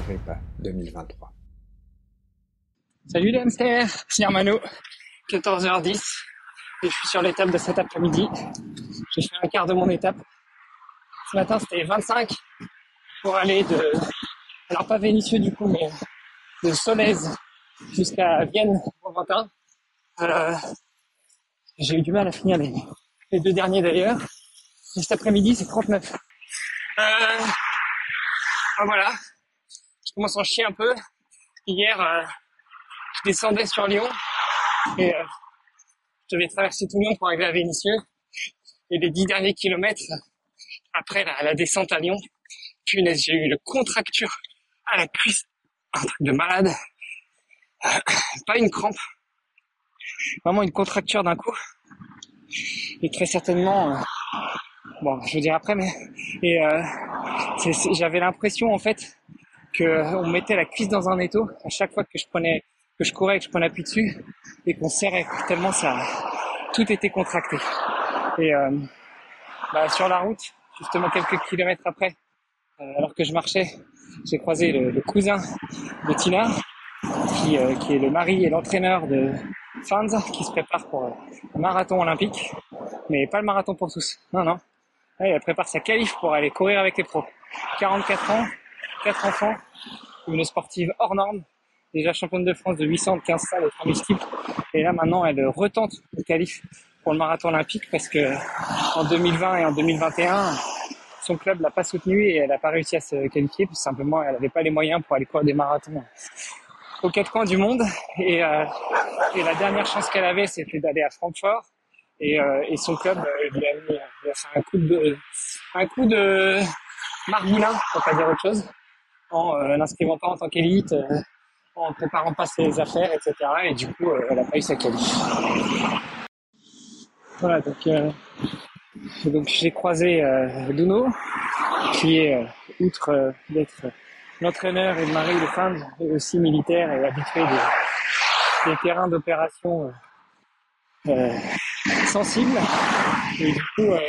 Agrippa 2023. Salut les hamsters, c'est Armano, 14h10 et je suis sur l'étape de cet après-midi. J'ai fait un quart de mon étape. Ce matin c'était 25 pour aller de, alors pas Vénitieux du coup, mais de Solèze jusqu'à Vienne en 21. Euh, j'ai eu du mal à finir les, les deux derniers d'ailleurs. Et cet après-midi c'est 39. Euh, voilà, je commence à en chier un peu. Hier, euh, je descendais sur Lyon et euh, je devais traverser tout Lyon pour arriver à Vénissieux. Et les dix derniers kilomètres, après la, descente à Lyon, punaise, j'ai eu une contracture à la cuisse, un truc de malade. Euh, pas une crampe, vraiment une contracture d'un coup. Et très certainement, bon, je veux dire après, mais et j'avais l'impression en fait que on mettait la cuisse dans un étau à chaque fois que je prenais, que je courais et que je prenais appui dessus et qu'on serrait tellement ça, tout était contracté. Et euh, bah, sur la route, justement quelques kilomètres après, euh, alors que je marchais, j'ai croisé le, cousin de Tina, qui, euh, qui est le mari et l'entraîneur de Fans, qui se prépare pour le marathon olympique, mais pas le marathon pour tous. Non, non. Elle prépare sa qualif pour aller courir avec les pros. 44 ans, quatre enfants, une sportive hors norme, déjà championne de France de 800, de 15 salles et 3000 Et là maintenant, elle retente le qualif pour le marathon olympique parce que en 2020 et en 2021, son club l'a pas soutenue et elle n'a pas réussi à se qualifier. Tout simplement, elle n'avait pas les moyens pour aller courir des marathons aux quatre coins du monde. Et, euh, la dernière chance qu'elle avait, c'était d'aller à Francfort. Et, euh, son club euh, lui, a fait un coup de un coup de marboulin, pour pas dire autre chose en euh, n'inscrivant pas en tant qu'élite, euh, en préparant pas ses affaires, etc. Et du coup, euh, elle a pas eu sa qualif. Voilà, donc, j'ai croisé Duno, qui est, outre d'être l'entraîneur et le mari de femme, et aussi militaire et habitué des, des terrains d'opération euh, sensibles. Et du coup, euh,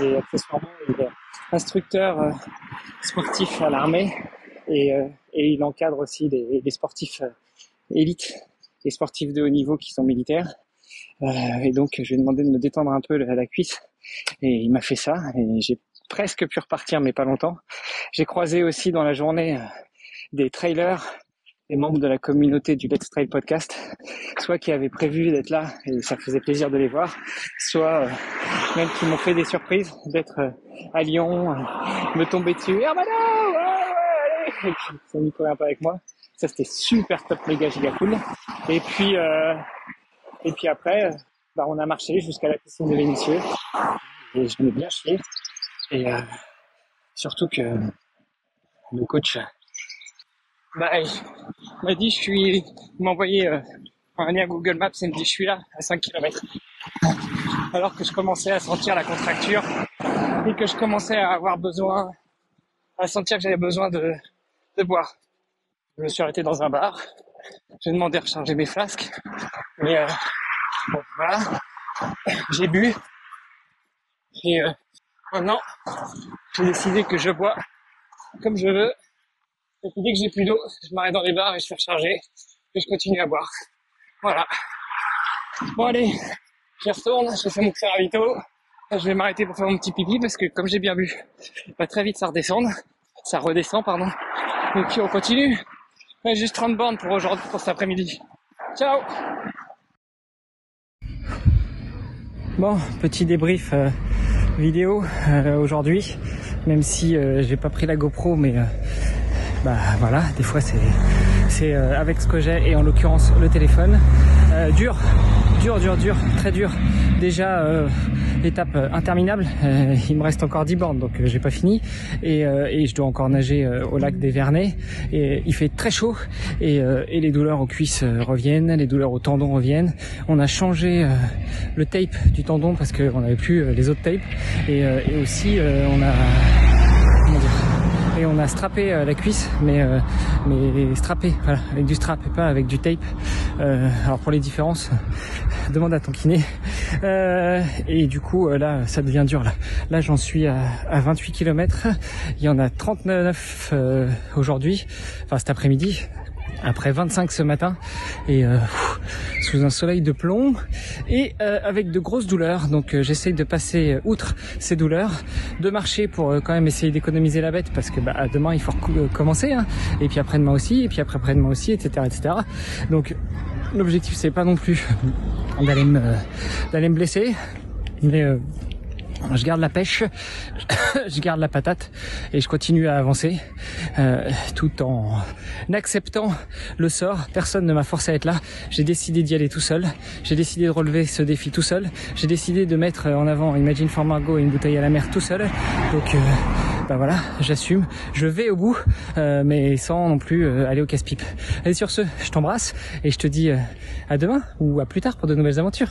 et accessoirement, il est instructeur sportif à l'armée et, euh, et il encadre aussi des, sportifs euh, élites, des sportifs de haut niveau qui sont militaires. Euh, et donc je lui ai demandé de me détendre un peu à la cuisse et il m'a fait ça et j'ai presque pu repartir mais pas longtemps. J'ai croisé aussi dans la journée des trailers, des membres de la communauté du Let's Trail podcast, soit qui avaient prévu d'être là et ça faisait plaisir de les voir, soit même qui m'ont fait des surprises d'être à Lyon, me tomber dessus. Ah, et puis sont mis un avec moi. Ça c'était super top, méga giga cool. Et puis euh, et puis après, bah, on a marché jusqu'à la piscine de Vénitieux et je m'ai bien chier. Et euh, surtout que le coach bah, m'a dit je suis, m'a envoyé euh, un lien Google Maps et me dit je suis là à 5 km. Alors que je commençais à sentir la contracture et que je commençais à avoir besoin, à sentir que j'avais besoin de, de boire. Je me suis arrêté dans un bar. J'ai demandé à recharger mes flasques. Mais euh, bon, voilà. J'ai bu. Et euh, maintenant, j'ai décidé que je bois comme je veux. Et puis dès que j'ai plus d'eau, je m'arrête dans les bars et je fais recharger. Et je continue à boire. Voilà. Bon allez, je retourne, je fais mon petit ravito. Je vais m'arrêter pour faire mon petit pipi parce que comme j'ai bien bu, pas très vite ça redescend. Ça redescend, pardon. Et puis on continue. Juste 30 bornes pour aujourd'hui, pour cet après-midi. Ciao Bon, petit débrief euh, vidéo euh, aujourd'hui, même si euh, j'ai pas pris la GoPro, mais bah voilà, des fois c'est c'est avec ce que j'ai et en l'occurrence le téléphone dur dur, dur, dur, très dur. Déjà, euh, étape euh, interminable. Euh, il me reste encore 10 bornes, donc j'ai pas fini. Et, et, je dois encore nager au lac des Vernets. Et il fait très chaud. Et, et les douleurs aux cuisses reviennent, les douleurs aux tendons reviennent. On a changé le tape du tendon parce qu'on n'avait plus les autres tapes. Et, et aussi, on a... Comment dire et on a strappé euh, la cuisse, mais euh, mais strappé, voilà, avec du strap et pas avec du tape. Euh, alors pour les différences, demande à ton kiné. et du coup là, ça devient dur là. Là j'en suis à, à 28 km. Il y en a 39 aujourd'hui, enfin cet après-midi après 25 ce matin et euh, sous un soleil de plomb et euh, avec de grosses douleurs. Donc euh, j'essaye de passer outre ces douleurs, de marcher pour quand même essayer d'économiser la bête parce que bah, demain il faut commencer hein. et puis après-demain aussi et puis après après-demain aussi etc etc. Donc l'objectif c'est pas non plus d'aller me d'aller me blesser mais je garde la pêche, je garde la patate et je continue à avancer euh, tout en acceptant le sort. Personne ne m'a forcé à être là. J'ai décidé d'y aller tout seul. J'ai décidé de relever ce défi tout seul. J'ai décidé de mettre en avant Imagine for Margot et une bouteille à la mer tout seul. Donc euh, bah voilà, j'assume. Je vais au bout, euh, mais sans non plus aller au casse-pipe. Et sur ce, je t'embrasse et je te dis à demain ou à plus tard pour de nouvelles aventures.